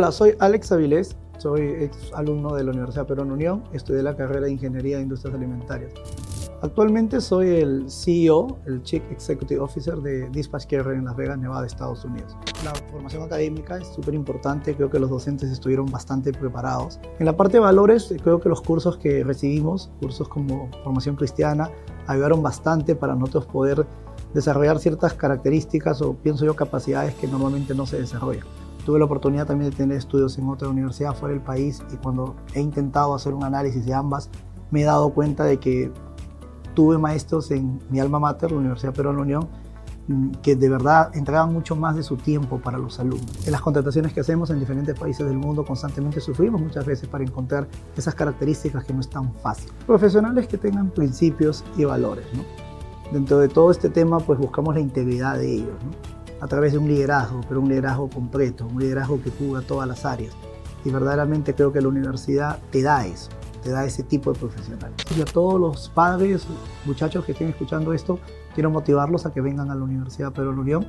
Hola, soy Alex Avilés, soy ex alumno de la Universidad Perón Unión, estudié la carrera de Ingeniería de Industrias Alimentarias. Actualmente soy el CEO, el Chief Executive Officer de Dispatch Care en Las Vegas, Nevada, Estados Unidos. La formación académica es súper importante, creo que los docentes estuvieron bastante preparados. En la parte de valores, creo que los cursos que recibimos, cursos como formación cristiana, ayudaron bastante para nosotros poder desarrollar ciertas características o pienso yo capacidades que normalmente no se desarrollan. Tuve la oportunidad también de tener estudios en otra universidad fuera del país y cuando he intentado hacer un análisis de ambas, me he dado cuenta de que tuve maestros en mi alma mater, la Universidad Perón Unión, mm, que de verdad entregaban mucho más de su tiempo para los alumnos. En las contrataciones que hacemos en diferentes países del mundo constantemente sufrimos muchas veces para encontrar esas características que no es tan fácil. Profesionales que tengan principios y valores. ¿no? Dentro de todo este tema pues buscamos la integridad de ellos. ¿no? A través de un liderazgo, pero un liderazgo completo, un liderazgo que cubra todas las áreas. Y verdaderamente creo que la universidad te da eso, te da ese tipo de profesionales. Y a todos los padres, muchachos que estén escuchando esto, quiero motivarlos a que vengan a la Universidad Pedro Unión.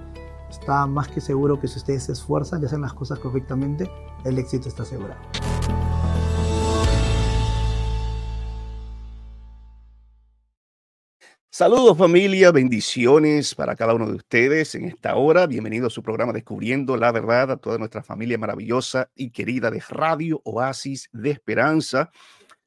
Está más que seguro que si ustedes se esfuerzan y hacen las cosas correctamente, el éxito está asegurado. Saludos familia, bendiciones para cada uno de ustedes en esta hora. Bienvenido a su programa Descubriendo la Verdad, a toda nuestra familia maravillosa y querida de Radio Oasis de Esperanza.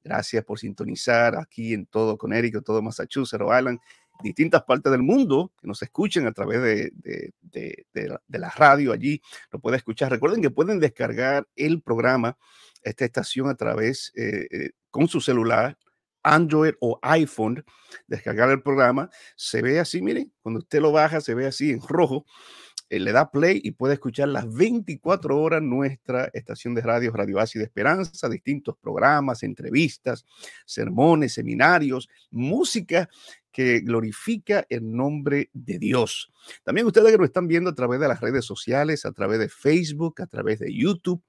Gracias por sintonizar aquí en todo Connecticut, todo Massachusetts, Rhode Island, distintas partes del mundo que nos escuchen a través de, la radio allí. Lo pueden escuchar. Recuerden que pueden descargar el programa, esta estación a través eh, eh, con su celular Android o iPhone, descargar el programa, se ve así, miren, cuando usted lo baja, se ve así en rojo, eh, le da play y puede escuchar las 24 horas nuestra estación de radio, Radio Así de Esperanza, distintos programas, entrevistas, sermones, seminarios, música que glorifica el nombre de Dios. También ustedes que lo están viendo a través de las redes sociales, a través de Facebook, a través de YouTube,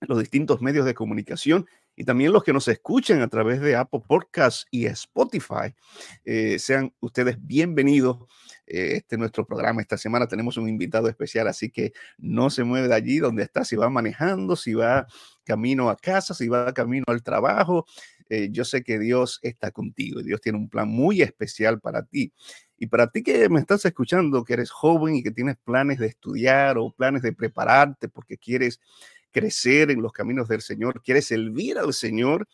los distintos medios de comunicación y también los que nos escuchen a través de Apple Podcasts y Spotify. Eh, sean ustedes bienvenidos. Eh, este es nuestro programa. Esta semana tenemos un invitado especial, así que no se mueve de allí donde está, si va manejando, si va camino a casa, si va camino al trabajo. Eh, yo sé que Dios está contigo y Dios tiene un plan muy especial para ti. Y para ti que me estás escuchando, que eres joven y que tienes planes de estudiar o planes de prepararte porque quieres crecer en los caminos del Señor, quieres servir al Señor,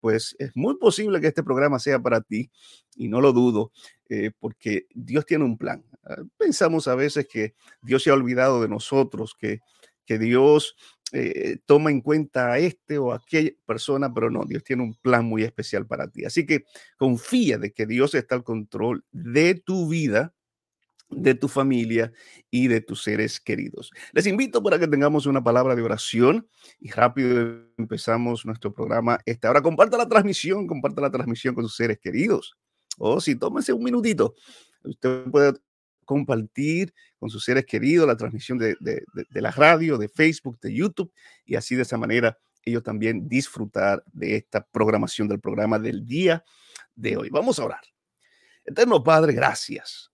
pues es muy posible que este programa sea para ti y no lo dudo, eh, porque Dios tiene un plan. Ah, pensamos a veces que Dios se ha olvidado de nosotros, que, que Dios eh, toma en cuenta a este o a aquella persona, pero no, Dios tiene un plan muy especial para ti. Así que confía de que Dios está al control de tu vida de tu familia y de tus seres queridos. Les invito para que tengamos una palabra de oración y rápido empezamos nuestro programa. Esta hora comparta la transmisión, comparta la transmisión con sus seres queridos. O si tómense un minutito, usted puede compartir con sus seres queridos la transmisión de, de, la radio, de Facebook, de YouTube y así de esa manera ellos también disfrutar de esta programación del programa del día de hoy. Vamos a orar. Eterno Padre, gracias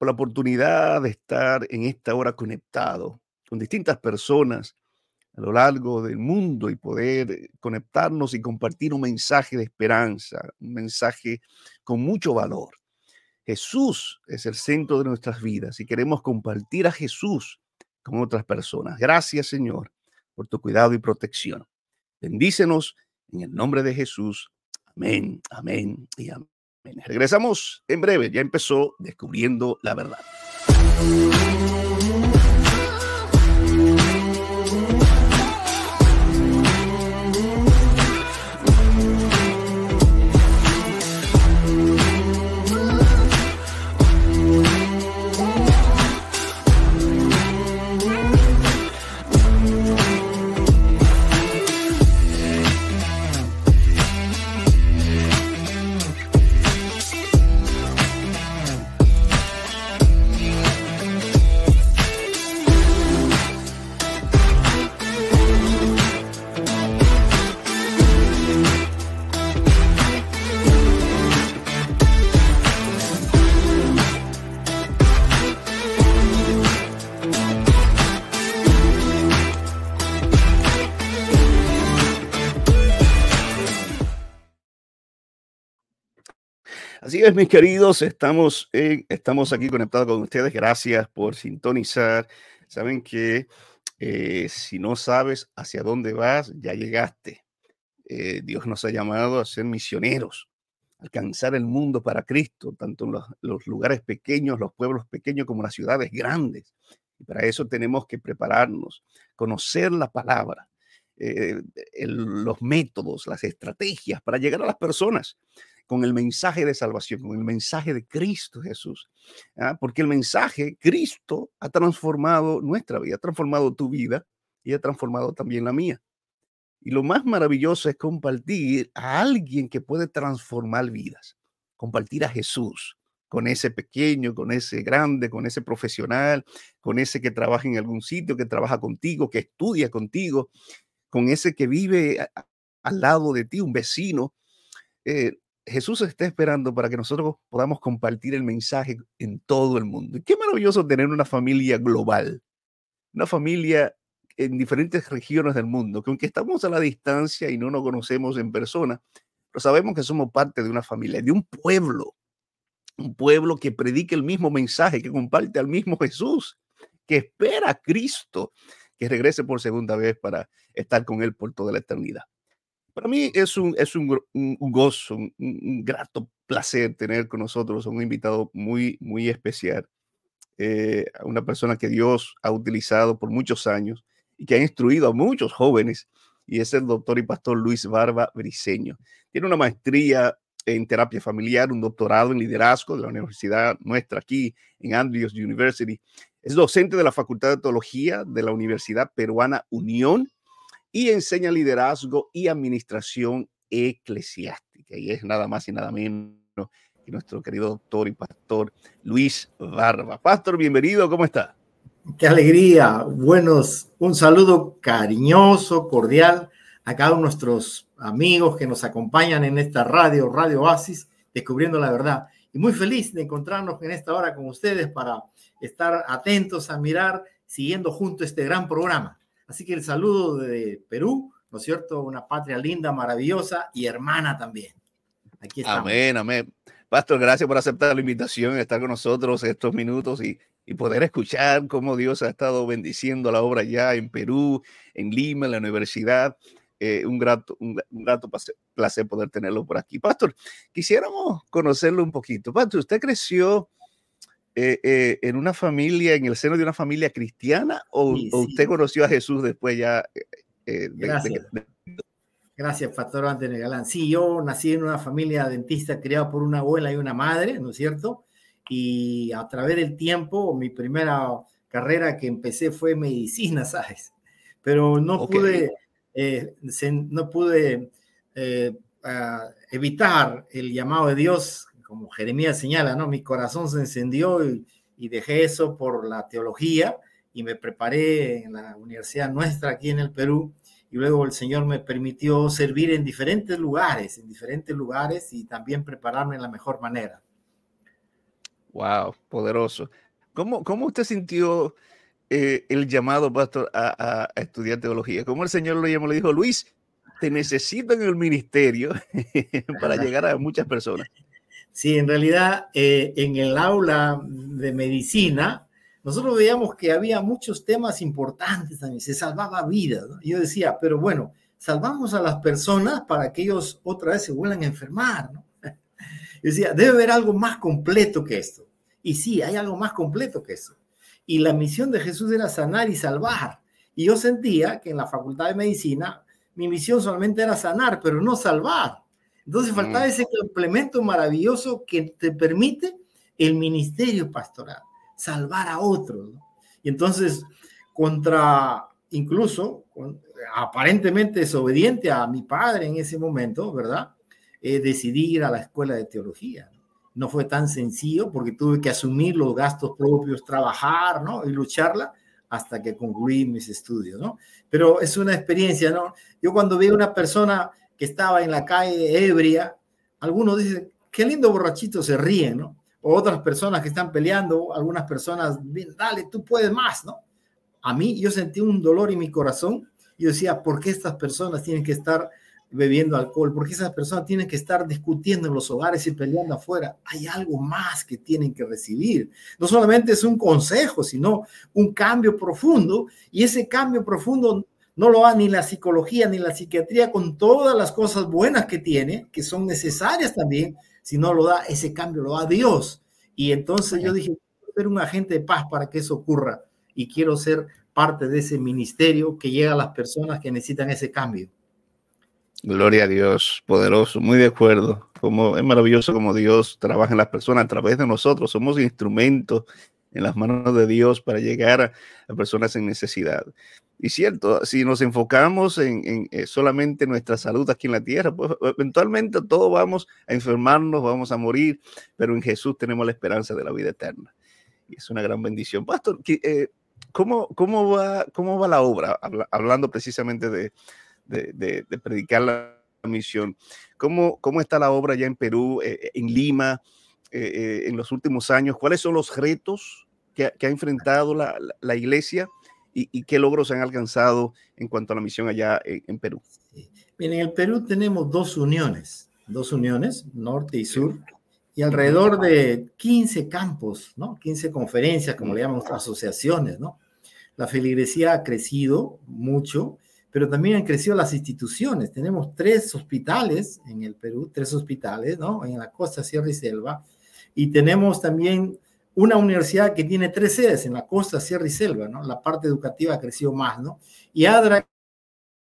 por la oportunidad de estar en esta hora conectado con distintas personas a lo largo del mundo y poder conectarnos y compartir un mensaje de esperanza, un mensaje con mucho valor. Jesús es el centro de nuestras vidas y queremos compartir a Jesús con otras personas. Gracias, Señor, por tu cuidado y protección. Bendícenos en el nombre de Jesús. Amén, amén y amén. Regresamos en breve, ya empezó descubriendo la verdad. Así es, mis queridos, estamos, estamos aquí conectados con ustedes. Gracias por sintonizar. Saben que eh, si no sabes hacia dónde vas, ya llegaste. Eh, Dios nos ha llamado a ser misioneros, alcanzar el mundo para Cristo, tanto en los, lugares pequeños, los pueblos pequeños, como las ciudades grandes. Y para eso tenemos que prepararnos, conocer la palabra, eh, los métodos, las estrategias para llegar a las personas con el mensaje de salvación, con el mensaje de Cristo Jesús. ¿ah? Porque el mensaje, Cristo, ha transformado nuestra vida, ha transformado tu vida y ha transformado también la mía. Y lo más maravilloso es compartir a alguien que puede transformar vidas, compartir a Jesús con ese pequeño, con ese grande, con ese profesional, con ese que trabaja en algún sitio, que trabaja contigo, que estudia contigo, con ese que vive al lado de ti, un vecino. Eh, Jesús está esperando para que nosotros podamos compartir el mensaje en todo el mundo. Qué maravilloso tener una familia global, una familia en diferentes regiones del mundo, que aunque estamos a la distancia y no nos conocemos en persona, pero sabemos que somos parte de una familia, de un pueblo, un pueblo que predica el mismo mensaje, que comparte al mismo Jesús, que espera a Cristo que regrese por segunda vez para estar con Él por toda la eternidad. Para mí es un, es un, gozo, un, grato placer tener con nosotros a un invitado muy, muy especial, eh, una persona que Dios ha utilizado por muchos años y que ha instruido a muchos jóvenes, y es el doctor y pastor Luis Barba Briseño. Tiene una maestría en terapia familiar, un doctorado en liderazgo de la universidad nuestra aquí en Andrews University. Es docente de la Facultad de Teología de la Universidad Peruana Unión y enseña liderazgo y administración eclesiástica. Y es nada más y nada menos que nuestro querido doctor y pastor Luis Barba. Pastor, bienvenido, ¿cómo está? Qué alegría. Buenos, un saludo cariñoso, cordial a cada uno de nuestros amigos que nos acompañan en esta radio, Radio Oasis, descubriendo la verdad. Y muy feliz de encontrarnos en esta hora con ustedes para estar atentos a mirar, siguiendo junto este gran programa. Así que el saludo de Perú, ¿no es cierto? Una patria linda, maravillosa y hermana también. Aquí estamos. Amén, amén. Pastor, gracias por aceptar la invitación, estar con nosotros estos minutos y, y poder escuchar cómo Dios ha estado bendiciendo la obra ya en Perú, en Lima, en la universidad. Eh, un, grato, un, grato placer poder tenerlo por aquí. Pastor, quisiéramos conocerlo un poquito. Pastor, usted creció eh, eh, en una familia, en el seno de una familia cristiana, o, usted conoció a Jesús después ya? Eh, Gracias. Gracias, Pastor Antonio Galán. Sí, yo nací en una familia dentista criada por una abuela y una madre, ¿no es cierto? Y a través del tiempo, mi primera carrera que empecé fue medicina, ¿sabes? Pero no pude, no pude ah, evitar el llamado de Dios como Jeremías señala, ¿no? Mi corazón se encendió y, dejé eso por la teología y me preparé en la universidad nuestra aquí en el Perú y luego el Señor me permitió servir en diferentes lugares, en diferentes lugares y también prepararme de la mejor manera. Wow, poderoso. ¿Cómo, cómo usted sintió eh, el llamado, pastor, a, estudiar teología? ¿Cómo el Señor lo llamó? Le dijo, Luis, te necesito en el ministerio para llegar a muchas personas. Sí, en realidad eh, en el aula de medicina, nosotros veíamos que había muchos temas importantes también, se salvaba vidas. Yo decía, pero bueno, salvamos a las personas para que ellos otra vez se vuelvan a enfermar. Yo decía, debe haber algo más completo que esto. Y sí, hay algo más completo que eso. Y la misión de Jesús era sanar y salvar. Y yo sentía que en la facultad de medicina mi misión solamente era sanar, pero no salvar. Entonces faltaba ese complemento maravilloso que te permite el ministerio pastoral, salvar a otros. Y entonces, contra, incluso, aparentemente desobediente a mi padre en ese momento, ¿verdad? Eh, decidí ir a la escuela de teología. ¿no? fue tan sencillo porque tuve que asumir los gastos propios, trabajar, ¿no? Y lucharla hasta que concluí mis estudios, ¿no? Pero es una experiencia, ¿no? Yo cuando veo una persona que estaba en la calle ebria, algunos dicen, qué lindo borrachito se ríe, ¿no? O otras personas que están peleando, algunas personas, dale, tú puedes más, ¿no? A mí yo sentí un dolor en mi corazón yo decía, ¿por qué estas personas tienen que estar bebiendo alcohol, porque esas personas tienen que estar discutiendo en los hogares y peleando afuera. Hay algo más que tienen que recibir. No solamente es un consejo, sino un cambio profundo, y ese cambio profundo no lo da ni la psicología ni la psiquiatría con todas las cosas buenas que tiene, que son necesarias también, sino lo da ese cambio, lo da Dios. Y entonces yo dije, quiero ser un agente de paz para que eso ocurra y quiero ser parte de ese ministerio que llega a las personas que necesitan ese cambio. Gloria a Dios, poderoso, muy de acuerdo. Como es maravilloso como Dios trabaja en las personas a través de nosotros. Somos instrumentos en las manos de Dios para llegar a, personas en necesidad. Y cierto, si nos enfocamos en, eh, solamente nuestra salud aquí en la tierra, pues eventualmente todos vamos a enfermarnos, vamos a morir, pero en Jesús tenemos la esperanza de la vida eterna. Y es una gran bendición. Pastor, eh, ¿cómo, cómo, va, ¿cómo va la obra? Hablando precisamente de, de, predicar la misión. ¿Cómo, ¿Cómo está la obra ya en Perú, eh, en Lima? En los últimos años? ¿Cuáles son los retos que, ha enfrentado la, la iglesia y, qué logros han alcanzado en cuanto a la misión allá en, Perú? Bien, en el Perú tenemos dos uniones, dos uniones, norte y sur, y alrededor de 15 campos, ¿no? 15 conferencias, como le llamamos, asociaciones, ¿no? La feligresía ha crecido mucho, pero también han crecido las instituciones. Tenemos tres hospitales en el Perú, tres hospitales, ¿no? En la costa, Sierra y Selva, y tenemos también una universidad que tiene tres sedes en la costa, Sierra y Selva, ¿no? La parte educativa ha crecido más, ¿no? Y ADRA,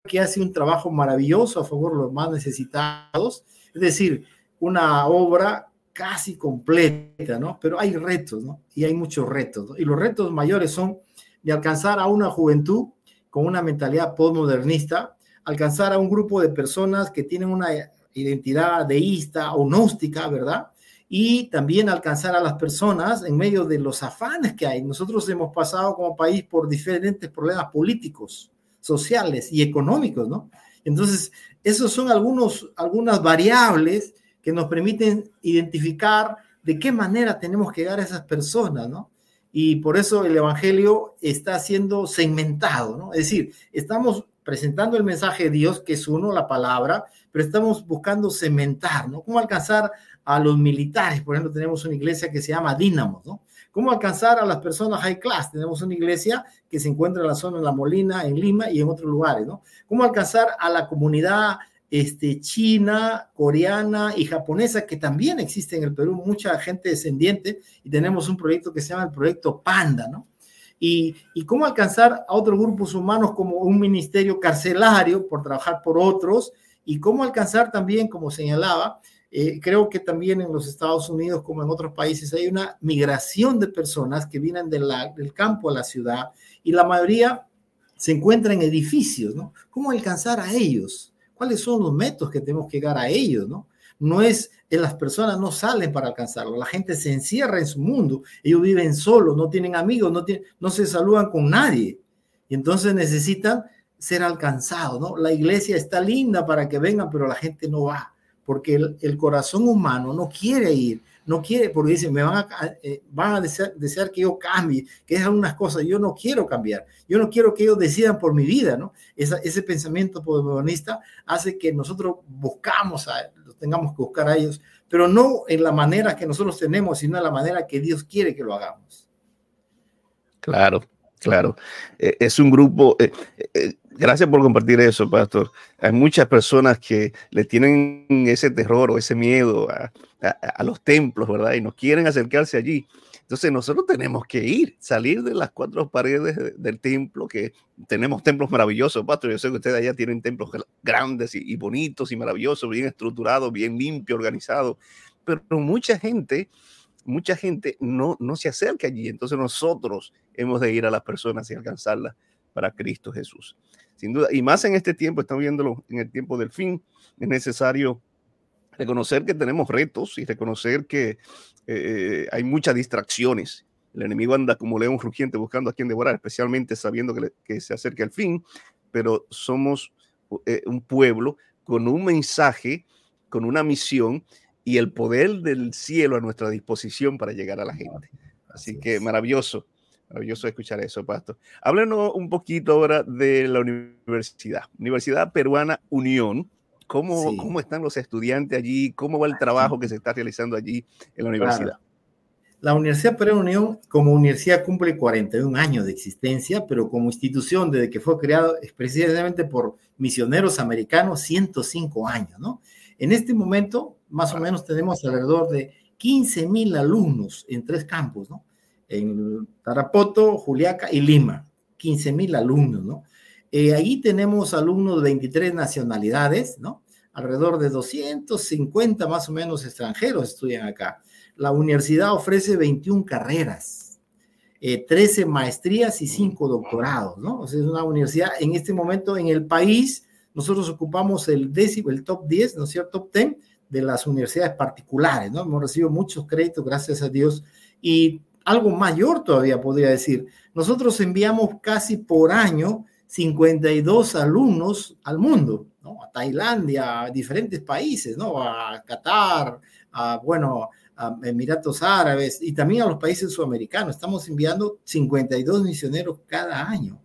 que hace un trabajo maravilloso a favor de los más necesitados, es decir, una obra casi completa, ¿no? Pero hay retos, ¿no? Y hay muchos retos, ¿no? Y los retos mayores son de alcanzar a una juventud con una mentalidad postmodernista, alcanzar a un grupo de personas que tienen una identidad deísta o gnóstica, ¿verdad? Y también alcanzar a las personas en medio de los afanes que hay. Nosotros hemos pasado como país por diferentes problemas políticos, sociales y económicos, ¿no? Entonces, esos son algunos, algunas variables que nos permiten identificar de qué manera tenemos que llegar a esas personas, ¿no? Y por eso el Evangelio está siendo segmentado, ¿no? Es decir, estamos presentando el mensaje de Dios, que es uno, la palabra, pero estamos buscando cementar, ¿no? ¿Cómo alcanzar a los militares. Por ejemplo, tenemos una iglesia que se llama Dínamos, ¿no? ¿Cómo alcanzar a las personas high class? Tenemos una iglesia que se encuentra en la zona de La Molina, en Lima y en otros lugares, ¿no? ¿Cómo alcanzar a la comunidad este, china, coreana y japonesa que también existe en el Perú, mucha gente descendiente y tenemos un proyecto que se llama el proyecto Panda, ¿no? Y, y, cómo alcanzar a otros grupos humanos como un ministerio carcelario por trabajar por otros y cómo alcanzar también, como señalaba, eh, creo que también en los Estados Unidos, como en otros países, hay una migración de personas que vienen del campo a la ciudad y la mayoría se encuentra en edificios, ¿no? ¿Cómo alcanzar a ellos? ¿Cuáles son los métodos que tenemos que llegar a ellos, ¿no? No es, que las personas no salen para alcanzarlo, la gente se encierra en su mundo, ellos viven solos, no tienen amigos, no, tienen, no se saludan con nadie. Y entonces necesitan ser alcanzados, ¿no? La iglesia está linda para que vengan, pero la gente no va porque el, corazón humano no quiere ir, no quiere, porque dicen, me van a, eh, van a desear, que yo cambie, que es algunas cosas, yo no quiero cambiar, yo no quiero que ellos decidan por mi vida, ¿no? ese pensamiento postmodernista hace que nosotros buscamos a, tengamos que buscar a ellos, pero no en la manera que nosotros tenemos, sino en la manera que Dios quiere que lo hagamos. Claro, claro. Eh, es un grupo, eh, Gracias por compartir eso, pastor. Hay muchas personas que le tienen ese terror o ese miedo a, los templos, ¿verdad? Y no quieren acercarse allí. Entonces nosotros tenemos que ir, salir de las cuatro paredes del templo, que tenemos templos maravillosos, pastor. Yo sé que ustedes allá tienen templos grandes y, y bonitos y maravillosos, bien estructurados, bien limpios, organizados. Pero mucha gente, mucha gente no, no se acerca allí. Entonces nosotros hemos de ir a las personas y alcanzarlas para Cristo Jesús sin duda. Y más en este tiempo, estamos viéndolo en el tiempo del fin, es necesario reconocer que tenemos retos y reconocer que eh, hay muchas distracciones. El enemigo anda como león rugiente buscando a quien devorar, especialmente sabiendo que, se acerca el fin, pero somos eh, un pueblo con un mensaje, con una misión y el poder del cielo a nuestra disposición para llegar a la gente. Así que maravilloso Maravilloso escuchar eso, Pastor. Háblenos un poquito ahora de la universidad. Universidad Peruana Unión. ¿Cómo, ¿Cómo están los estudiantes allí? ¿Cómo va el trabajo que se está realizando allí en la universidad? La Universidad Peruana Unión como universidad cumple 41 años de existencia, pero como institución desde que fue creado precisamente por misioneros americanos, 105 años, ¿no? En este momento, más o menos, tenemos alrededor de 15 mil alumnos en tres campos, ¿no? En Tarapoto, Juliaca y Lima, 15 mil alumnos, ¿no? Eh, ahí tenemos alumnos de 23 nacionalidades, ¿no? Alrededor de 250 más o menos extranjeros estudian acá. La universidad ofrece 21 carreras, 13 eh, maestrías y 5 doctorados, ¿no? O sea, es una universidad en este momento en el país, nosotros ocupamos el décimo, el top 10, ¿no es cierto? Top 10 de las universidades particulares, ¿no? Hemos recibido muchos créditos, gracias a Dios, y algo mayor todavía podría decir. Nosotros enviamos casi por año 52 alumnos al mundo, ¿no? A Tailandia, a diferentes países, ¿no? A Qatar, a, bueno, a Emiratos Árabes y también a los países sudamericanos. Estamos enviando 52 misioneros cada año.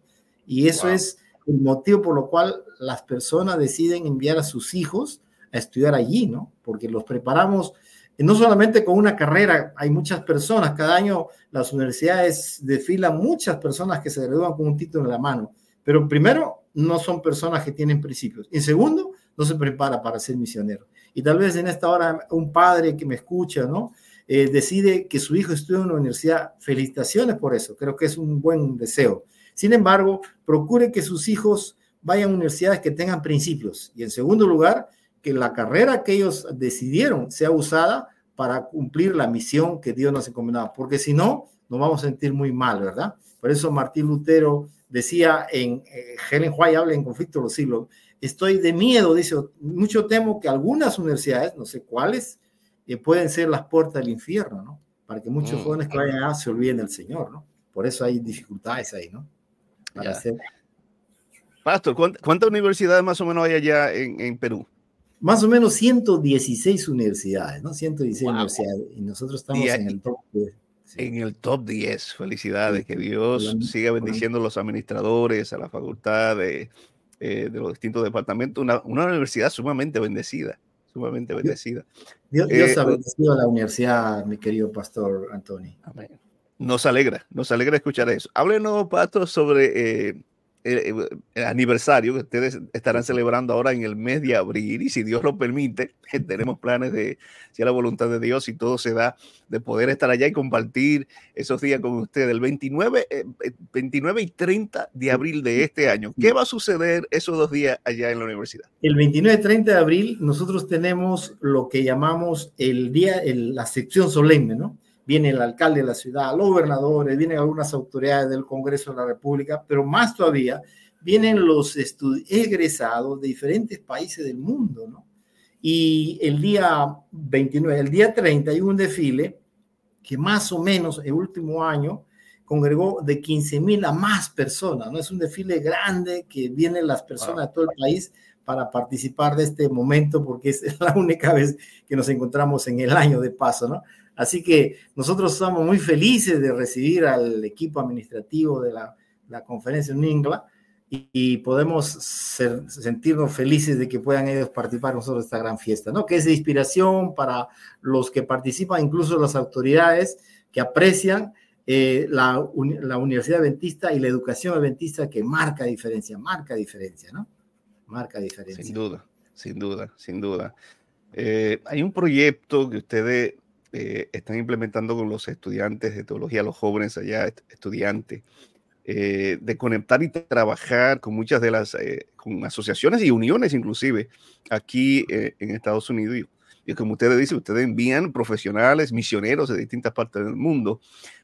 Y eso es el motivo por lo cual las personas deciden enviar a sus hijos a estudiar allí, ¿no? Porque los preparamos no solamente con una carrera, hay muchas personas, cada año las universidades desfilan muchas personas que se gradúan con un título en la mano, pero primero, no son personas que tienen principios. Y segundo, no se prepara para ser misionero. Y tal vez en esta hora un padre que me escucha, ¿no? Eh, decide que su hijo estudie en una universidad. Felicitaciones por eso, creo que es un buen deseo. Sin embargo, procure que sus hijos vayan a universidades que tengan principios. Y en segundo lugar, que la carrera que ellos decidieron sea usada para cumplir la misión que Dios nos encomendaba, porque si no, nos vamos a sentir muy mal, ¿verdad? Por eso Martín Lutero decía en eh, Helen White habla en Conflicto de los Siglos, estoy de miedo, dice, mucho temo que algunas universidades, no sé cuáles, eh, pueden ser las puertas del infierno, ¿no? Para que muchos mm, jóvenes que vayan allá se olviden del Señor, ¿no? Por eso hay dificultades ahí, ¿no? Pastor, ¿cuántas universidades más o menos hay allá en, Perú? Más o menos 116 universidades, ¿no? 116 universidades. Y nosotros estamos en el top en el top 10. Felicidades. Que Dios siga bendiciendo a los administradores, a la facultad de, eh, de los distintos departamentos. Una, una, universidad sumamente bendecida. Sumamente bendecida. Dios, Dios ha eh, bendecido a la universidad, mi querido pastor Antonio. Nos alegra, nos alegra escuchar eso. Háblenos, Pastor, sobre eh, el, aniversario que ustedes estarán celebrando ahora en el mes de abril y si Dios lo permite, tenemos planes de, si es la voluntad de Dios y todo se da, de poder estar allá y compartir esos días con ustedes, el 29, 29 eh, y 30 de abril de este año. ¿Qué va a suceder esos dos días allá en la universidad? El 29 y 30 de abril nosotros tenemos lo que llamamos el día, la sección solemne, ¿no? Viene el alcalde de la ciudad, los gobernadores, vienen algunas autoridades del Congreso de la República, pero más todavía vienen los egresados de diferentes países del mundo, ¿no? Y el día 29, el día 30 hay un desfile que más o menos el último año congregó de 15 mil a más personas, ¿no? Es un desfile grande que vienen las personas de todo el país para participar de este momento porque es la única vez que nos encontramos en el año de paso, ¿no? Así que nosotros estamos muy felices de recibir al equipo administrativo de la, conferencia en Ingla y, podemos sentirnos felices de que puedan ellos participar nosotros de esta gran fiesta, ¿no? Que es de inspiración para los que participan, incluso las autoridades que aprecian eh, la, la, Universidad Adventista y la educación adventista que marca diferencia, marca diferencia, ¿no? Marca diferencia. Sin duda, sin duda, sin duda. Eh, hay un proyecto que ustedes eh, están implementando con los estudiantes de teología, los jóvenes allá, estudiantes, eh, de conectar y trabajar con muchas de las eh, con asociaciones y uniones inclusive aquí en Estados Unidos. Y, como ustedes dicen, ustedes envían profesionales, misioneros de distintas partes del mundo,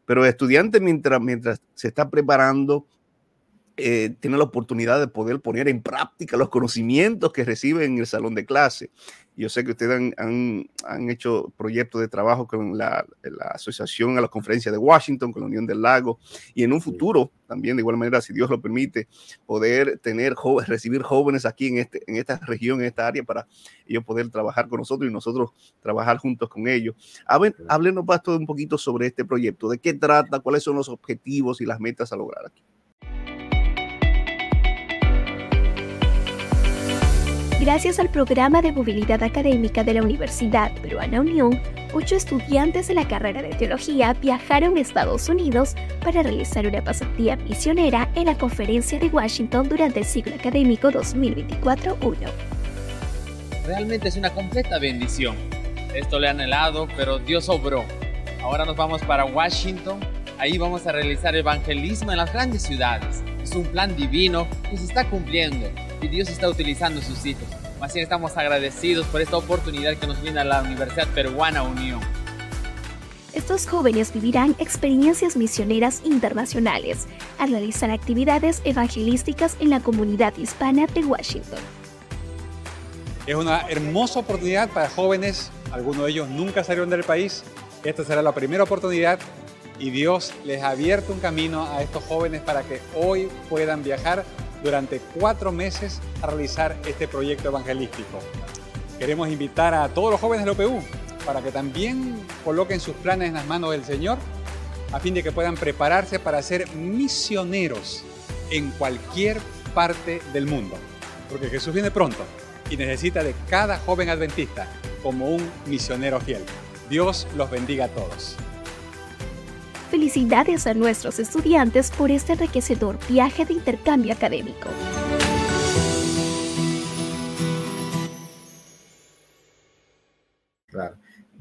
pero estudiantes mientras, mientras se está preparando, eh, tienen la oportunidad de poder poner en práctica los conocimientos que reciben en el salón de clase. Yo sé que ustedes han, han, hecho proyectos de trabajo con la, la, Asociación a la Conferencia de Washington, con la Unión del Lago, y en un futuro también, de igual manera, si Dios lo permite, poder tener jóvenes, recibir jóvenes aquí en, este, en esta región, en esta área, para ellos poder trabajar con nosotros y nosotros trabajar juntos con ellos. Háblenos, Pastor, un poquito sobre este proyecto, de qué trata, cuáles son los objetivos y las metas a lograr aquí. Gracias al programa de movilidad académica de la Universidad Peruana Unión, ocho estudiantes de la carrera de teología viajaron a Estados Unidos para realizar una pasantía misionera en la conferencia de Washington durante el ciclo académico 2024-1. Realmente es una completa bendición. Esto le han helado, pero Dios obró. Ahora nos vamos para Washington. Ahí vamos a realizar evangelismo en las grandes ciudades. Es un plan divino que se está cumpliendo y Dios está utilizando sus hijos. Más bien estamos agradecidos por esta oportunidad que nos brinda la Universidad Peruana Unión. Estos jóvenes vivirán experiencias misioneras internacionales al realizar actividades evangelísticas en la comunidad hispana de Washington. Es una hermosa oportunidad para jóvenes, algunos de ellos nunca salieron del país. Esta será la primera oportunidad y Dios les ha abierto un camino a estos jóvenes para que hoy puedan viajar durante cuatro meses a realizar este proyecto evangelístico. Queremos invitar a todos los jóvenes de la OPU para que también coloquen sus planes en las manos del Señor a fin de que puedan prepararse para ser misioneros en cualquier parte del mundo. Porque Jesús viene pronto y necesita de cada joven adventista como un misionero fiel. Dios los bendiga a todos. Felicidades a nuestros estudiantes por este enriquecedor viaje de intercambio académico.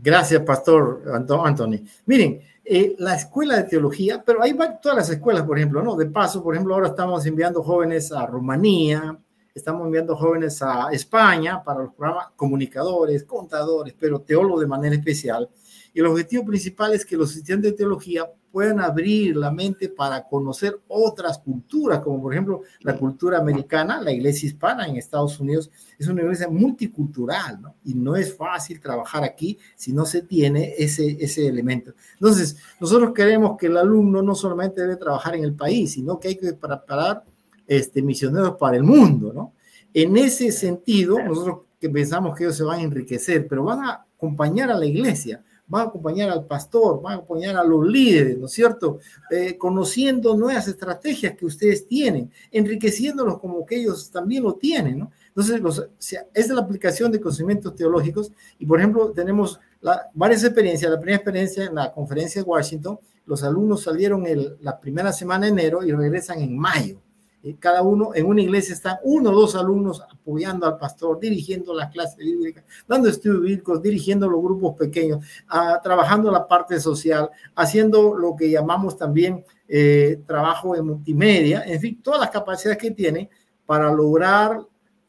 Gracias, Pastor Anthony. Miren, eh, la escuela de teología, pero ahí van todas las escuelas, por ejemplo, ¿no? De paso, por ejemplo, ahora estamos enviando jóvenes a Rumanía, estamos enviando jóvenes a España para los programas comunicadores, contadores, pero teólogos de manera especial. Y el objetivo principal es que los estudiantes de teología puedan abrir la mente para conocer otras culturas, como por ejemplo la cultura americana, la iglesia hispana en Estados Unidos es una iglesia multicultural, ¿no? Y no es fácil trabajar aquí si no se tiene ese, ese elemento. Entonces, nosotros queremos que el alumno no solamente debe trabajar en el país, sino que hay que preparar este, misioneros para el mundo, ¿no? En ese sentido, nosotros que pensamos que ellos se van a enriquecer, pero van a acompañar a la iglesia van a acompañar al pastor, van a acompañar a los líderes, ¿no es cierto? Eh, conociendo nuevas estrategias que ustedes tienen, enriqueciéndolos como que ellos también lo tienen, ¿no? Entonces, los, o sea, es la aplicación de conocimientos teológicos y, por ejemplo, tenemos varias experiencias. La primera experiencia en la conferencia de Washington, los alumnos salieron el, la primera semana de enero y regresan en mayo cada uno en una iglesia están uno o dos alumnos apoyando al pastor, dirigiendo la clase bíblica, dando estudios bíblicos, dirigiendo los grupos pequeños, ah, trabajando la parte social, haciendo lo que llamamos también eh, trabajo en multimedia, en fin, todas las capacidades que tienen para lograr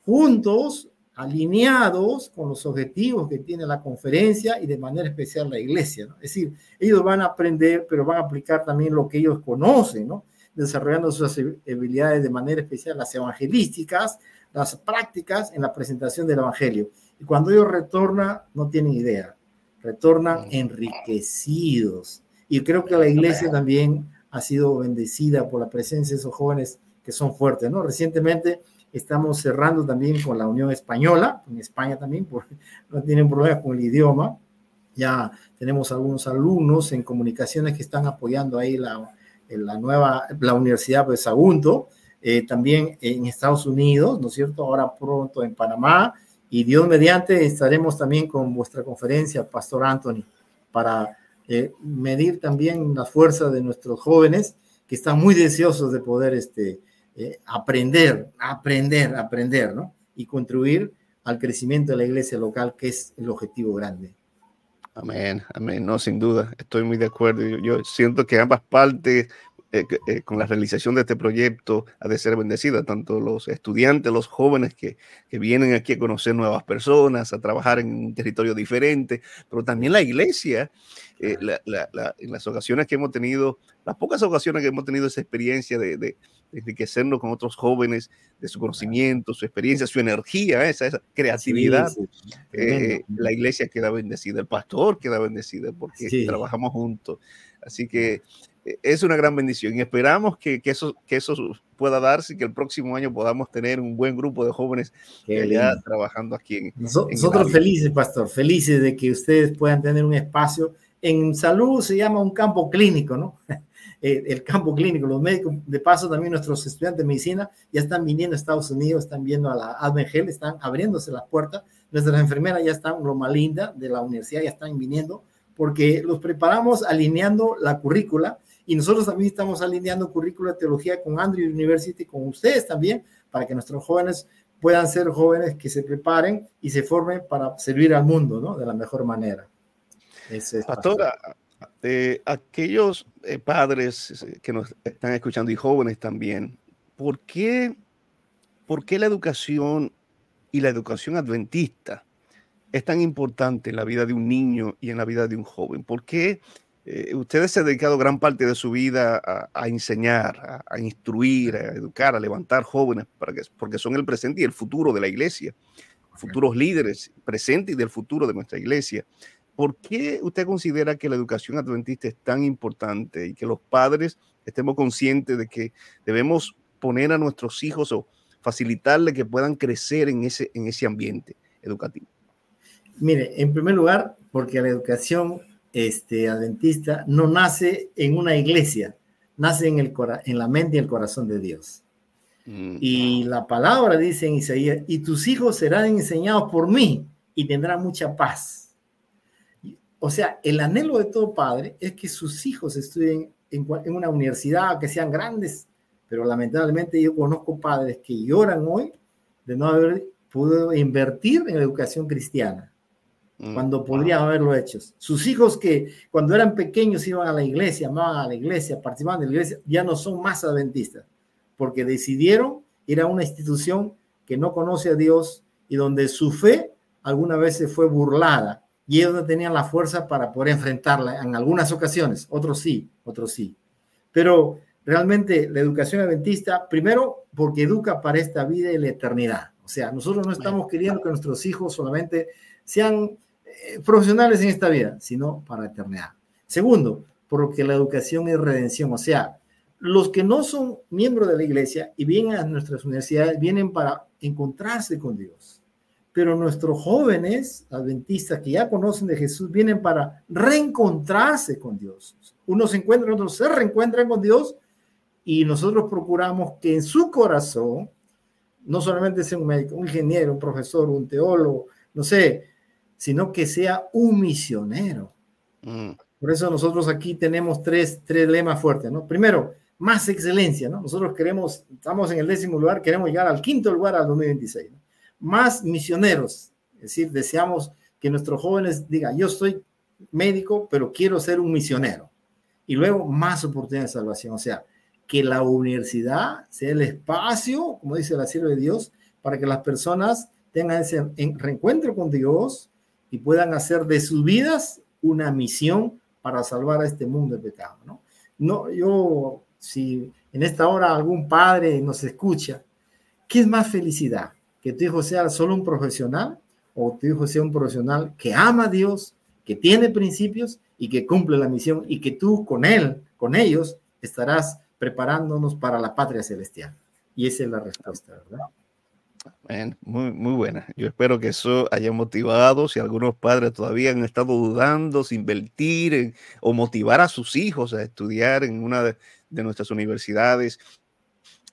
juntos, alineados con los objetivos que tiene la conferencia y de manera especial la iglesia. ¿no? Es decir, ellos van a aprender, pero van a aplicar también lo que ellos conocen, ¿no? Desarrollando sus habilidades de manera especial, las evangelísticas, las prácticas en la presentación del Evangelio. Y cuando ellos retornan, no tienen idea, retornan enriquecidos. Y creo que la iglesia también ha sido bendecida por la presencia de esos jóvenes que son fuertes, ¿no? Recientemente estamos cerrando también con la Unión Española, en España también, porque no tienen problemas con el idioma. Ya tenemos algunos alumnos en comunicaciones que están apoyando ahí la, en la nueva, la Universidad de Sagunto, eh, también en Estados Unidos, ¿no es cierto? Ahora pronto en Panamá, y Dios mediante estaremos también con vuestra conferencia, Pastor Anthony, para eh, medir también la fuerza de nuestros jóvenes que están muy deseosos de poder este, eh, aprender, aprender, aprender, ¿no? Y contribuir al crecimiento de la iglesia local, que es el objetivo grande. Amén, amén, no, sin duda, estoy muy de acuerdo. Yo, siento que ambas partes, eh, eh, con la realización de este proyecto, ha de ser bendecida, tanto los estudiantes, los jóvenes que, que, vienen aquí a conocer nuevas personas, a trabajar en un territorio diferente, pero también la iglesia, eh, en las ocasiones que hemos tenido, las pocas ocasiones que hemos tenido esa experiencia de, de enriquecernos con otros jóvenes, de su conocimiento, su experiencia, su energía, esa, creatividad. Eh, la iglesia queda bendecida, el pastor queda bendecida porque trabajamos juntos. Así que eh, es una gran bendición y esperamos que, que, eso, que eso pueda darse y que el próximo año podamos tener un buen grupo de jóvenes ya trabajando aquí. En, nosotros felices, pastor, felices de que ustedes puedan tener un espacio en salud se llama un campo clínico, ¿no? Eh, el campo clínico, los médicos, de paso también nuestros estudiantes de medicina ya están viniendo a Estados Unidos, están viendo a la ADMGL, están abriéndose las puertas, nuestras enfermeras ya están, lo más linda de la universidad ya están viniendo, porque los preparamos alineando la currícula y nosotros también estamos alineando currícula de teología con Andrew University, con ustedes también, para que nuestros jóvenes puedan ser jóvenes que se preparen y se formen para servir al mundo, ¿no? De la mejor manera. Pastora, eh, aquellos eh, padres eh, que nos están escuchando y jóvenes también, ¿por qué, ¿por qué la educación y la educación adventista es tan importante en la vida de un niño y en la vida de un joven? ¿Por qué ustedes se han dedicado gran parte de su vida a, enseñar, a, instruir, a educar, a levantar jóvenes, para que, porque son el presente y el futuro de la iglesia, futuros líderes presentes y del futuro de nuestra iglesia? ¿Por qué usted considera que la educación adventista es tan importante y que los padres estemos conscientes de que debemos poner a nuestros hijos o facilitarle que puedan crecer en ese, en ese ambiente educativo? Mire, en primer lugar, porque la educación este, adventista no nace en una iglesia, nace en, el, en la mente y el corazón de Dios. Mm. Y la palabra dice en Isaías, y tus hijos serán enseñados por mí y tendrán mucha paz. O sea, el anhelo de todo padre es que sus hijos estudien en, una universidad, que sean grandes, pero lamentablemente yo conozco padres que lloran hoy de no haber podido invertir en la educación cristiana, mm. cuando podrían haberlo hecho. Sus hijos que cuando eran pequeños iban a la iglesia, amaban a la iglesia, participaban de la iglesia, ya no son más adventistas, porque decidieron ir a una institución que no conoce a Dios y donde su fe alguna vez se fue burlada y ellos no tenían la fuerza para poder enfrentarla en algunas ocasiones, otros sí, otros sí. Pero realmente la educación adventista, primero porque educa para esta vida y la eternidad. O sea, nosotros no estamos queriendo que nuestros hijos solamente sean eh, profesionales en esta vida, sino para la eternidad. Segundo, porque la educación es redención. O sea, los que no son miembros de la iglesia y vienen a nuestras universidades, vienen para encontrarse con Dios pero nuestros jóvenes adventistas que ya conocen de Jesús vienen para reencontrarse con Dios. Unos se encuentran, otros se reencuentran con Dios y nosotros procuramos que en su corazón, no solamente sea un médico, un ingeniero, un profesor, un teólogo, no sé, sino que sea un misionero. Mm. Por eso nosotros aquí tenemos tres, tres lemas fuertes, ¿no? Primero, más excelencia, ¿no? Nosotros queremos, estamos en el décimo lugar, queremos llegar al quinto lugar al 2026. ¿no? Más misioneros. Es decir, deseamos que nuestros jóvenes digan, yo soy médico, pero quiero ser un misionero. Y luego más oportunidades de salvación. O sea, que la universidad sea el espacio, como dice la sierva de Dios, para que las personas tengan ese reencuentro con Dios y puedan hacer de sus vidas una misión para salvar a este mundo de pecado. ¿no? no yo, si en esta hora algún padre nos escucha, ¿qué es más felicidad? Que tu hijo sea solo un profesional o tu hijo sea un profesional que ama a Dios, que tiene principios y que cumple la misión y que tú con él, con ellos, estarás preparándonos para la patria celestial. Y esa es la respuesta, ¿verdad? muy, muy buena. Yo espero que eso haya motivado, si algunos padres todavía han estado dudando, si invertir o motivar a sus hijos a estudiar en una de, nuestras universidades,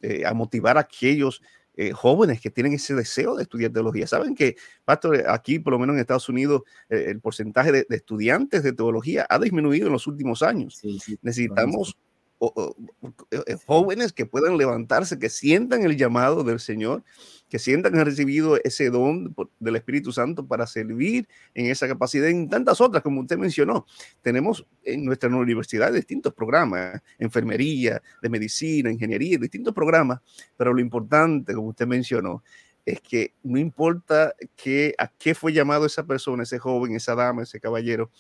eh, a motivar a aquellos eh, jóvenes que tienen ese deseo de estudiar teología. Saben que, Pastor, aquí, por lo menos en Estados Unidos, eh, el porcentaje de, estudiantes de teología ha disminuido en los últimos años. Necesitamos eh, jóvenes que puedan levantarse, que sientan el llamado del Señor que sientan que han recibido ese don del Espíritu Santo para servir en esa capacidad en tantas otras, como usted mencionó. Tenemos en nuestra universidad distintos programas, enfermería, de medicina, ingeniería, distintos programas, pero lo importante, como usted mencionó, es que no importa que, a qué fue llamado esa persona, ese joven, esa dama, ese caballero,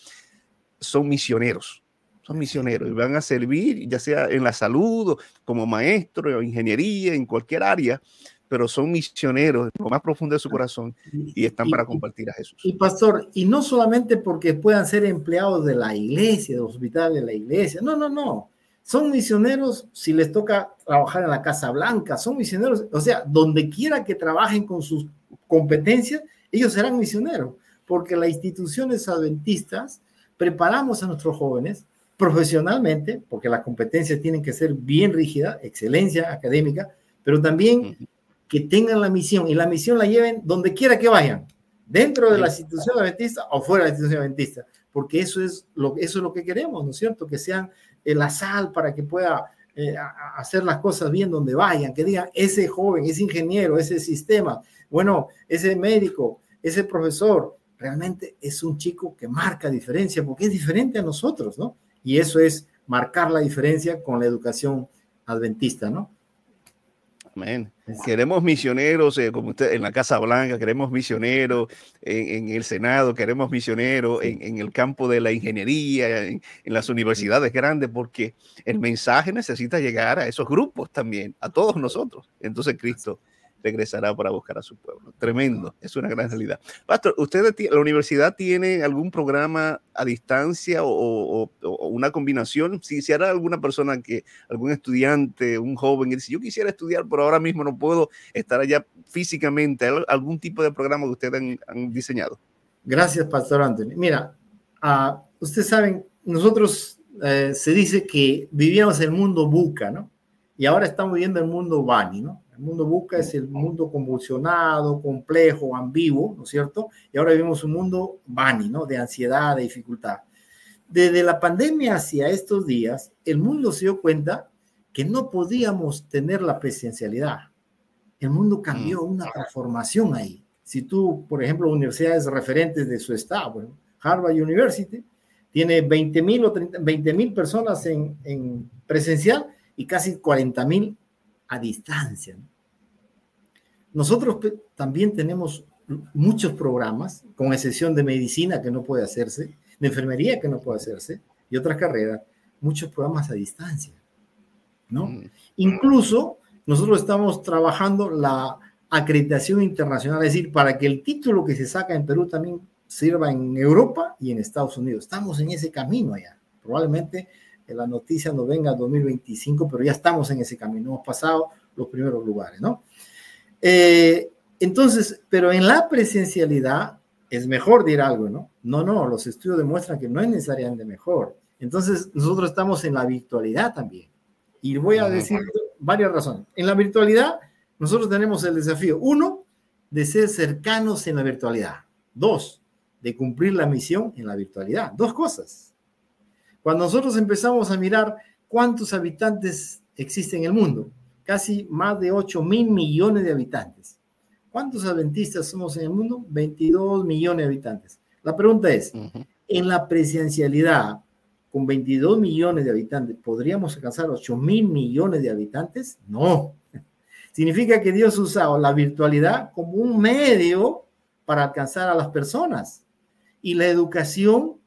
son misioneros son misioneros y van a servir, ya sea en la salud, como maestro, o ingeniería, en cualquier área, pero son misioneros, lo más profundo de su corazón, y están para compartir a Jesús. Y pastor, y no solamente porque puedan ser empleados de la iglesia, de hospital de la iglesia, no, no, no. Son misioneros si les toca trabajar en la Casa Blanca, son misioneros, o sea, donde quiera que trabajen con sus competencias, ellos serán misioneros, porque las instituciones adventistas preparamos a nuestros jóvenes profesionalmente, porque las competencias tienen que ser bien rígidas, excelencia académica, pero también que tengan la misión y la misión la lleven donde quiera que vayan, dentro de la institución adventista o fuera de la institución adventista, porque eso es lo, eso es lo que queremos, ¿no es cierto? Que sean la sal para que pueda eh, hacer las cosas bien donde vayan, que digan, ese joven, ese ingeniero, ese sistema, bueno, ese médico, ese profesor, realmente es un chico que marca diferencia, porque es diferente a nosotros, ¿no? Y eso es marcar la diferencia con la educación adventista, ¿no? Amén. Queremos misioneros, eh, como usted en la Casa Blanca, queremos misioneros en, el Senado, queremos misioneros en, el campo de la ingeniería, en, las universidades grandes, porque el mensaje necesita llegar a esos grupos también, a todos nosotros. Entonces Cristo regresará para buscar a su pueblo. Tremendo, es una gran realidad. Pastor, ¿usted, la universidad tiene algún programa a distancia o, una combinación? Si, si hará alguna persona que, algún estudiante, un joven, y dice, yo quisiera estudiar, pero ahora mismo no puedo estar allá físicamente, ¿algún tipo de programa que ustedes han, diseñado? Gracias, Pastor Anthony. Mira, uh, ustedes saben, nosotros eh, se dice que vivíamos el mundo buca, ¿no? Y ahora estamos viviendo el mundo Bani, ¿no? El mundo busca es el mundo convulsionado, complejo, ambiguo, ¿no es cierto? Y ahora vivimos un mundo Bani, ¿no? De ansiedad, de dificultad. Desde la pandemia hacia estos días, el mundo se dio cuenta que no podíamos tener la presencialidad. El mundo cambió, mm. una transformación ahí. Si tú, por ejemplo, universidades referentes de su estado, bueno, Harvard University, tiene 20 mil o 20 mil personas en, en presencial y casi 40 mil a distancia. Nosotros también tenemos muchos programas, con excepción de medicina que no puede hacerse, de enfermería que no puede hacerse, y otras carreras, muchos programas a distancia. ¿no? Mm. Incluso nosotros estamos trabajando la acreditación internacional, es decir, para que el título que se saca en Perú también sirva en Europa y en Estados Unidos. Estamos en ese camino allá. Probablemente que la noticia no venga en 2025, pero ya estamos en ese camino, hemos pasado los primeros lugares, ¿no? Eh, entonces, pero en la presencialidad es mejor decir algo, ¿no? No, no, los estudios demuestran que no es necesariamente mejor. Entonces, nosotros estamos en la virtualidad también. Y voy a decir varias razones. En la virtualidad, nosotros tenemos el desafío, uno, de ser cercanos en la virtualidad. Dos, de cumplir la misión en la virtualidad. Dos cosas. Cuando nosotros empezamos a mirar cuántos habitantes existen en el mundo, casi más de 8 mil millones de habitantes. ¿Cuántos adventistas somos en el mundo? 22 millones de habitantes. La pregunta es, en la presencialidad, con 22 millones de habitantes, ¿podríamos alcanzar 8 mil millones de habitantes? No. Significa que Dios ha usado la virtualidad como un medio para alcanzar a las personas. Y la educación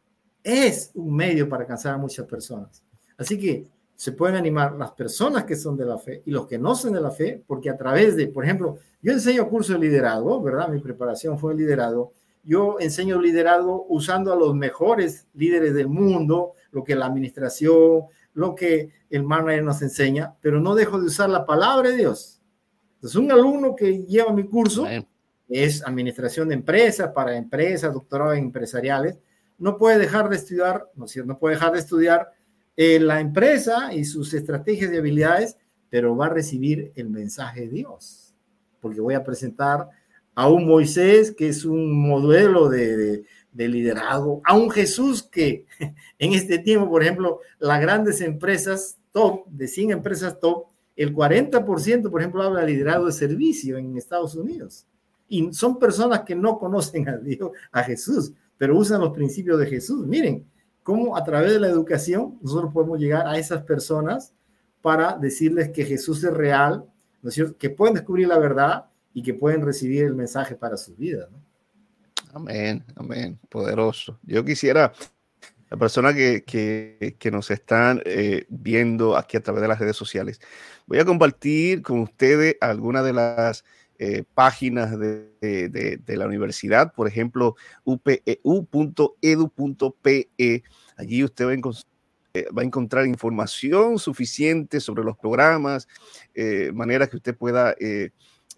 es un medio para alcanzar a muchas personas. Así que se pueden animar las personas que son de la fe y los que no son de la fe, porque a través de, por ejemplo, yo enseño curso de liderazgo, ¿verdad? Mi preparación fue liderazgo. Yo enseño liderazgo usando a los mejores líderes del mundo, lo que la administración, lo que el manager nos enseña, pero no dejo de usar la palabra de Dios. Entonces, un alumno que lleva mi curso es administración de empresas, para empresas, doctorado en empresariales, no puede dejar de estudiar, no, no puede dejar de estudiar eh, la empresa y sus estrategias y habilidades, pero va a recibir el mensaje de Dios, porque voy a presentar a un Moisés que es un modelo de, de liderazgo, a un Jesús que en este tiempo, por ejemplo, las grandes empresas top, de 100 empresas top, el 40%, por ejemplo, habla de liderazgo de servicio en Estados Unidos. Y son personas que no conocen a Dios, a Jesús, pero usan los principios de Jesús. Miren cómo a través de la educación nosotros podemos llegar a esas personas para decirles que Jesús es real, que pueden descubrir la verdad y que pueden recibir el mensaje para sus vidas. Amén, amén, poderoso. Yo quisiera, la persona que, que, nos están eh, viendo aquí a través de las redes sociales, voy a compartir con ustedes algunas de las eh, páginas de, la universidad, por ejemplo, upeu.edu.pe. E. Allí usted eh, va a, encontrar información suficiente sobre los programas, eh, manera que usted pueda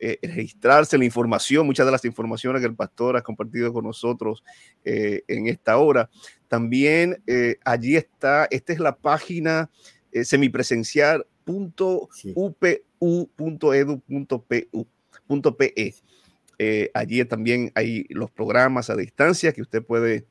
eh, registrarse la información, muchas de las informaciones que el pastor ha compartido con nosotros eh, en esta hora. También eh, allí está, esta es la página semipresencial.upu.edu.pe. allí también hay los programas a distancia que usted puede,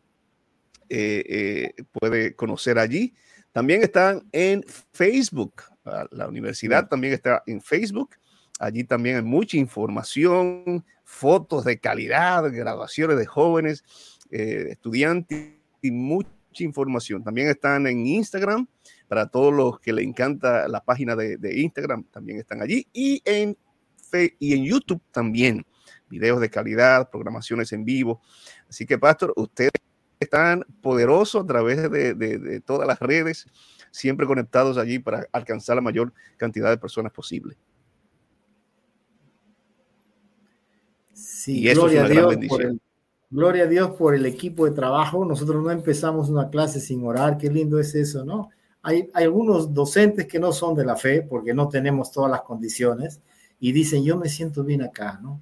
puede conocer allí. También están en Facebook. La universidad también está en Facebook Allí también hay mucha información, fotos de calidad, graduaciones de jóvenes, eh, estudiantes y mucha información. También están en Instagram, para todos los que le encanta la página de, Instagram, también están allí. Y en, y en YouTube también, videos de calidad, programaciones en vivo. Así que, Pastor, ustedes están poderosos a través de, de todas las redes, siempre conectados allí para alcanzar la mayor cantidad de personas posible. Sí, gloria, a Dios por el, gloria a Dios por el equipo de trabajo. Nosotros no empezamos una clase sin orar. Qué lindo es eso, ¿no? Hay, hay algunos docentes que no son de la fe porque no tenemos todas las condiciones y dicen, yo me siento bien acá, ¿no?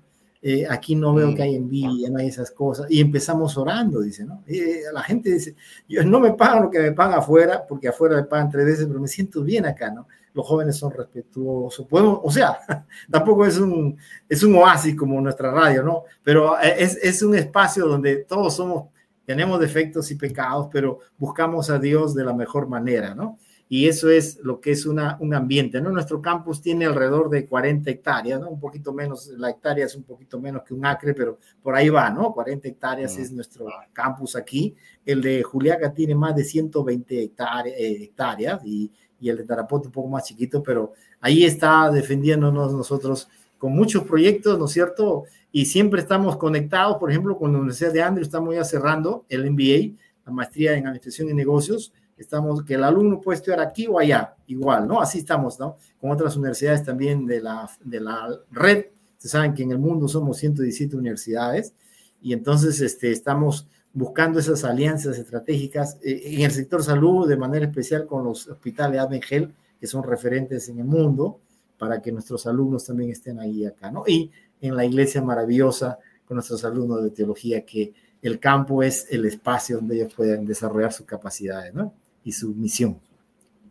Eh, aquí no veo que hay mm. envidia, no hay esas cosas. Y empezamos orando, dice, ¿no? Eh, la gente dice, yo no me pagan lo que me pagan afuera, porque afuera me pagan tres veces, pero me siento bien acá, ¿no? Los jóvenes son respetuosos. Podemos, o sea, tampoco es un, es un oasis como nuestra radio, ¿no? Pero eh, es, es un espacio donde todos somos, tenemos defectos y pecados, pero buscamos a Dios de la mejor manera, ¿no? Y eso es lo que es una, un ambiente. ¿no? Nuestro campus tiene alrededor de 40 hectáreas, ¿no? un poquito menos, la hectárea es un poquito menos que un acre, pero por ahí va, ¿no? 40 hectáreas es nuestro campus aquí. El de Juliaca tiene más de 120 hectáreas, eh, hectáreas y, y, el de Tarapoto un poco más chiquito, pero ahí está defendiéndonos nosotros con muchos proyectos, ¿no es cierto? Y siempre estamos conectados, por ejemplo, con la Universidad de Andrews, estamos ya cerrando el MBA, la maestría en Administración y Negocios, estamos, que el alumno puede estudiar aquí o allá, igual, ¿no? Así estamos, ¿no? Con otras universidades también de la, de la red. Se saben que en el mundo somos 117 universidades y entonces este, estamos buscando esas alianzas estratégicas eh, en el sector salud, de manera especial con los hospitales Advengel, que son referentes en el mundo, para que nuestros alumnos también estén ahí acá, ¿no? Y en la iglesia maravillosa con nuestros alumnos de teología, que el campo es el espacio donde ellos pueden desarrollar sus capacidades, ¿no? Y su misión.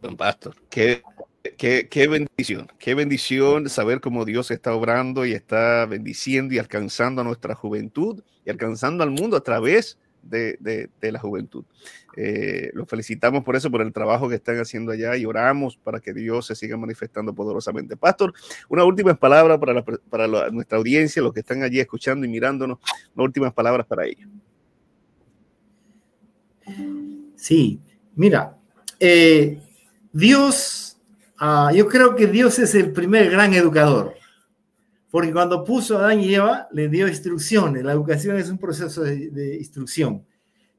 Don Pastor, qué, qué, qué, bendición, qué bendición saber cómo Dios está obrando y está bendiciendo y alcanzando a nuestra juventud y alcanzando al mundo a través de, de, la juventud. Eh, los felicitamos por eso, por el trabajo que están haciendo allá y oramos para que Dios se siga manifestando poderosamente. Pastor, una última palabra para, para nuestra audiencia, los que están allí escuchando y mirándonos, unas últimas palabras para ellos. Sí, Mira, eh, Dios, ah, yo creo que Dios es el primer gran educador, porque cuando puso a Adán y Eva, le dio instrucciones. La educación es un proceso de, instrucción.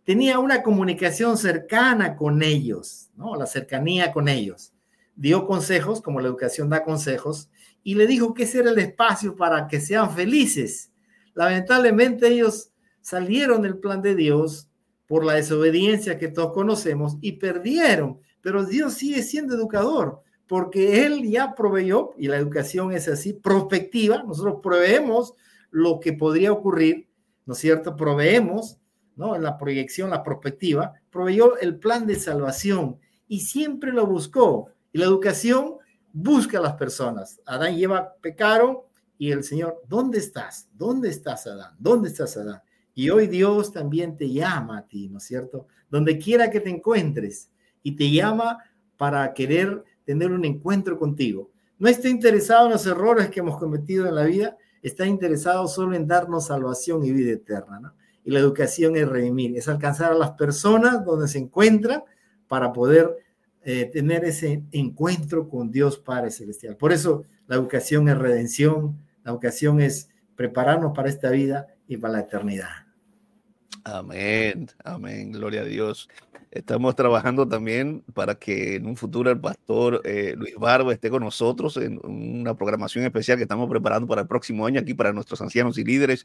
Tenía una comunicación cercana con ellos, ¿no? La cercanía con ellos. Dio consejos, como la educación da consejos, y le dijo que ese el espacio para que sean felices. Lamentablemente ellos salieron del plan de Dios, por la desobediencia que todos conocemos y perdieron. Pero Dios sigue siendo educador porque Él ya proveyó, y la educación es así, prospectiva, nosotros proveemos lo que podría ocurrir, ¿no es cierto? Proveemos, ¿no? En la proyección, la perspectiva, proveyó el plan de salvación y siempre lo buscó. Y la educación busca a las personas. Adán y Eva pecaron y el Señor, ¿dónde estás? ¿Dónde estás, Adán? ¿Dónde estás, Adán? Y hoy Dios también te llama a ti, ¿no es cierto? Donde quiera que te encuentres y te llama para querer tener un encuentro contigo. No está interesado en los errores que hemos cometido en la vida, está interesado solo en darnos salvación y vida eterna, ¿no? Y la educación es redimir, es alcanzar a las personas donde se encuentran para poder eh, tener ese encuentro con Dios Padre Celestial. Por eso la educación es redención, la educación es prepararnos para esta vida y para la eternidad. Amén, amén, gloria a Dios. Estamos trabajando también para que en un futuro el pastor eh, Luis Barba esté con nosotros en una programación especial que estamos preparando para el próximo año aquí para nuestros ancianos y líderes.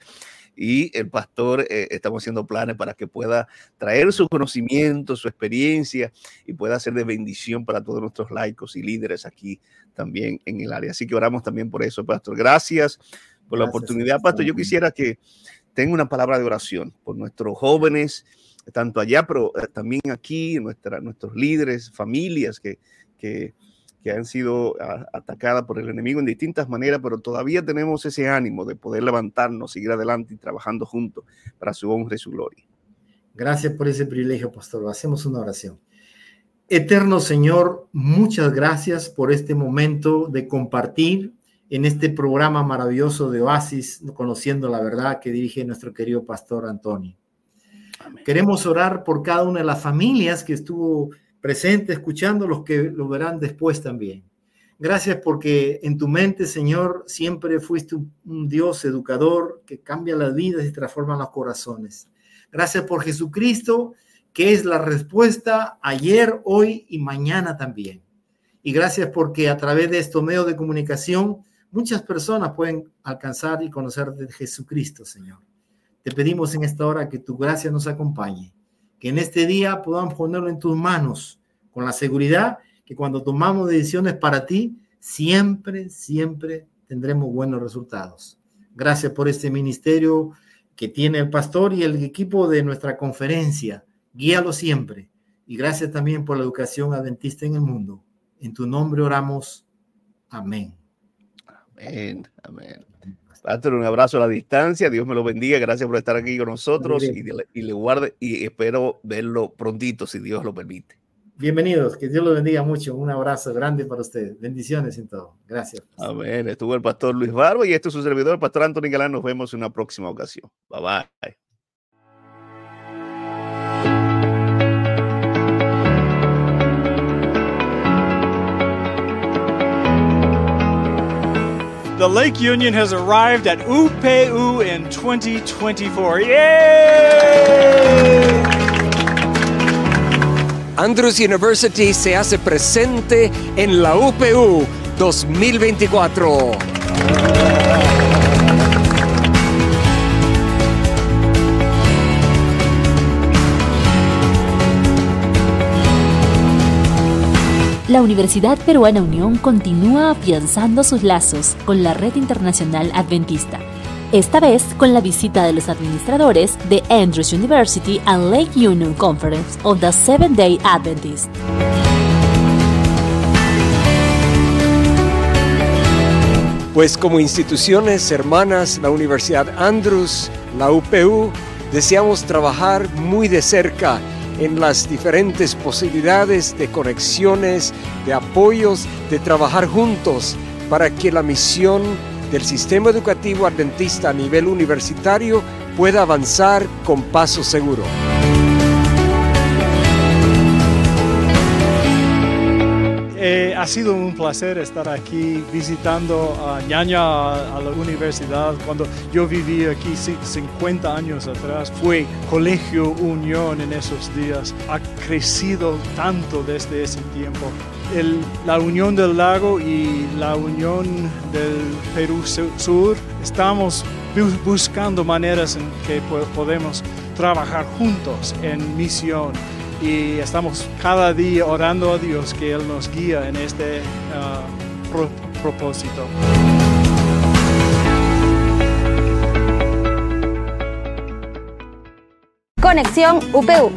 Y el pastor, eh, estamos haciendo planes para que pueda traer su conocimiento, su experiencia y pueda ser de bendición para todos nuestros laicos y líderes aquí también en el área. Así que oramos también por eso, pastor. Gracias por la oportunidad, Pastor. Yo quisiera que tenga una palabra de oración por nuestros jóvenes, tanto allá, pero eh, también aquí, nuestra, nuestros líderes, familias que, que, que han sido atacadas por el enemigo en distintas maneras, pero todavía tenemos ese ánimo de poder levantarnos, seguir adelante y trabajando juntos para su honra y su gloria. Gracias por ese privilegio, pastor. Hacemos una oración. Eterno Señor, muchas gracias por este momento de compartir en este programa maravilloso de Oasis, conociendo la verdad que dirige nuestro querido pastor Antonio. Queremos orar por cada una de las familias que estuvo presente escuchando, los que lo verán después también. Gracias porque en tu mente, Señor, siempre fuiste un Dios educador que cambia las vidas y transforma los corazones. Gracias por Jesucristo que es la respuesta ayer, hoy y mañana también. Y gracias porque a través de estos medios de comunicación muchas personas pueden alcanzar y conocer de Jesucristo, Señor. Te pedimos en esta hora que tu gracia nos acompañe, que en este día podamos ponerlo en tus manos con la seguridad que cuando tomamos decisiones para ti, siempre, siempre tendremos buenos resultados. Gracias por este ministerio que tiene el pastor y el equipo de nuestra conferencia guíalo siempre. Y gracias también por la educación adventista en el mundo. En tu nombre oramos. Amén. Amén, amén. Pastor, un abrazo a la distancia. Dios me lo bendiga. Gracias por estar aquí con nosotros y, y, le guarde y espero verlo prontito si Dios lo permite. Bienvenidos, que Dios los bendiga mucho. Un abrazo grande para ustedes. Bendiciones en todo. Gracias. Amén. Estuvo el pastor Luis Barba y este es su servidor, el pastor Antonio Galán. Nos vemos en una próxima ocasión. Bye bye. The Lake Union has arrived at UPU in 2024. ¡Yay! Andrews University se hace presente en la UPU 2024. La Universidad Peruana Unión continúa afianzando sus lazos con la Red Internacional Adventista, esta vez con la visita de los administradores de Andrews University and Lake Union Conference of the Seventh Day Adventist. Pues como instituciones hermanas, la Universidad Andrews, la UPU, deseamos trabajar muy de cerca en las diferentes posibilidades de conexiones, de apoyos, de trabajar juntos para que la misión del sistema educativo adventista a nivel universitario pueda avanzar con paso seguro. Eh, ha sido un placer estar aquí visitando a Ñaña a, la universidad. Cuando yo viví aquí 50 años atrás, fue Colegio Unión en esos días. Ha crecido tanto desde ese tiempo. la Unión del Lago y la Unión del Perú Sur, estamos buscando maneras en que podemos trabajar juntos en misión y estamos cada día orando a Dios que Él nos guía en este ah, propósito. Conexión UPU.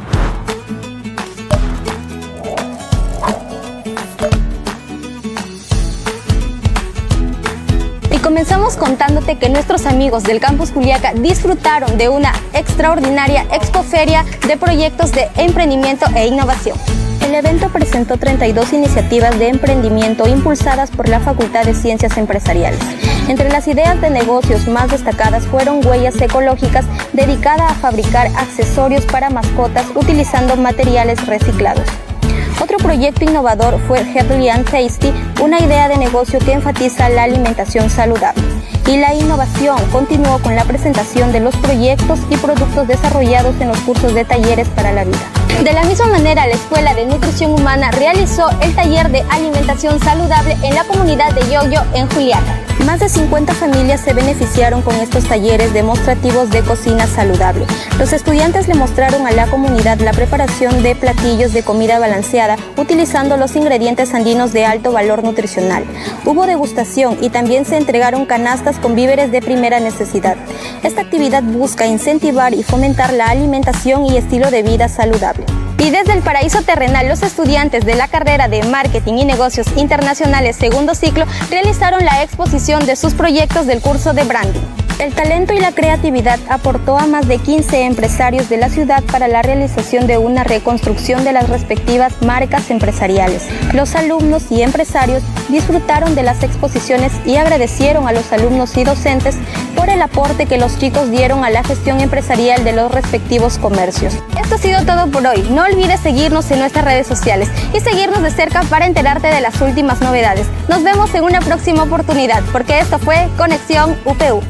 Comenzamos contándote que nuestros amigos del Campus Juliaca disfrutaron de una extraordinaria expoferia de proyectos de emprendimiento e innovación. El evento presentó 32 iniciativas de emprendimiento impulsadas por la Facultad de Ciencias Empresariales. Entre las ideas de negocios más destacadas fueron Huellas Ecológicas, dedicada a fabricar accesorios para mascotas utilizando materiales reciclados. Otro proyecto innovador fue Healthy and Tasty, una idea de negocio que enfatiza la alimentación saludable. Y la innovación continuó con la presentación de los proyectos y productos desarrollados en los cursos de talleres para la vida. De la misma manera, la Escuela de Nutrición Humana realizó el taller de alimentación saludable en la comunidad de Yoyo en Juliaca. Más de 50 familias se beneficiaron con estos talleres demostrativos de cocina saludable. Los estudiantes le mostraron a la comunidad la preparación de platillos de comida balanceada utilizando los ingredientes andinos de alto valor nutricional. Hubo degustación y también se entregaron canastas con víveres de primera necesidad. Esta actividad busca incentivar y fomentar la alimentación y estilo de vida saludable. Y desde el paraíso terrenal, los estudiantes de la carrera de Marketing y Negocios Internacionales segundo ciclo realizaron la exposición de sus proyectos del curso de Branding. El talento y la creatividad aportó a más de 15 empresarios de la ciudad para la realización de una reconstrucción de las respectivas marcas empresariales. Los alumnos y empresarios disfrutaron de las exposiciones y agradecieron a los alumnos y docentes por el aporte que los chicos dieron a la gestión empresarial de los respectivos comercios. Esto ha sido todo por hoy. No olvides seguirnos en nuestras redes sociales y seguirnos de cerca para enterarte de las últimas novedades. Nos vemos en una próxima oportunidad porque esto fue Conexión UPU.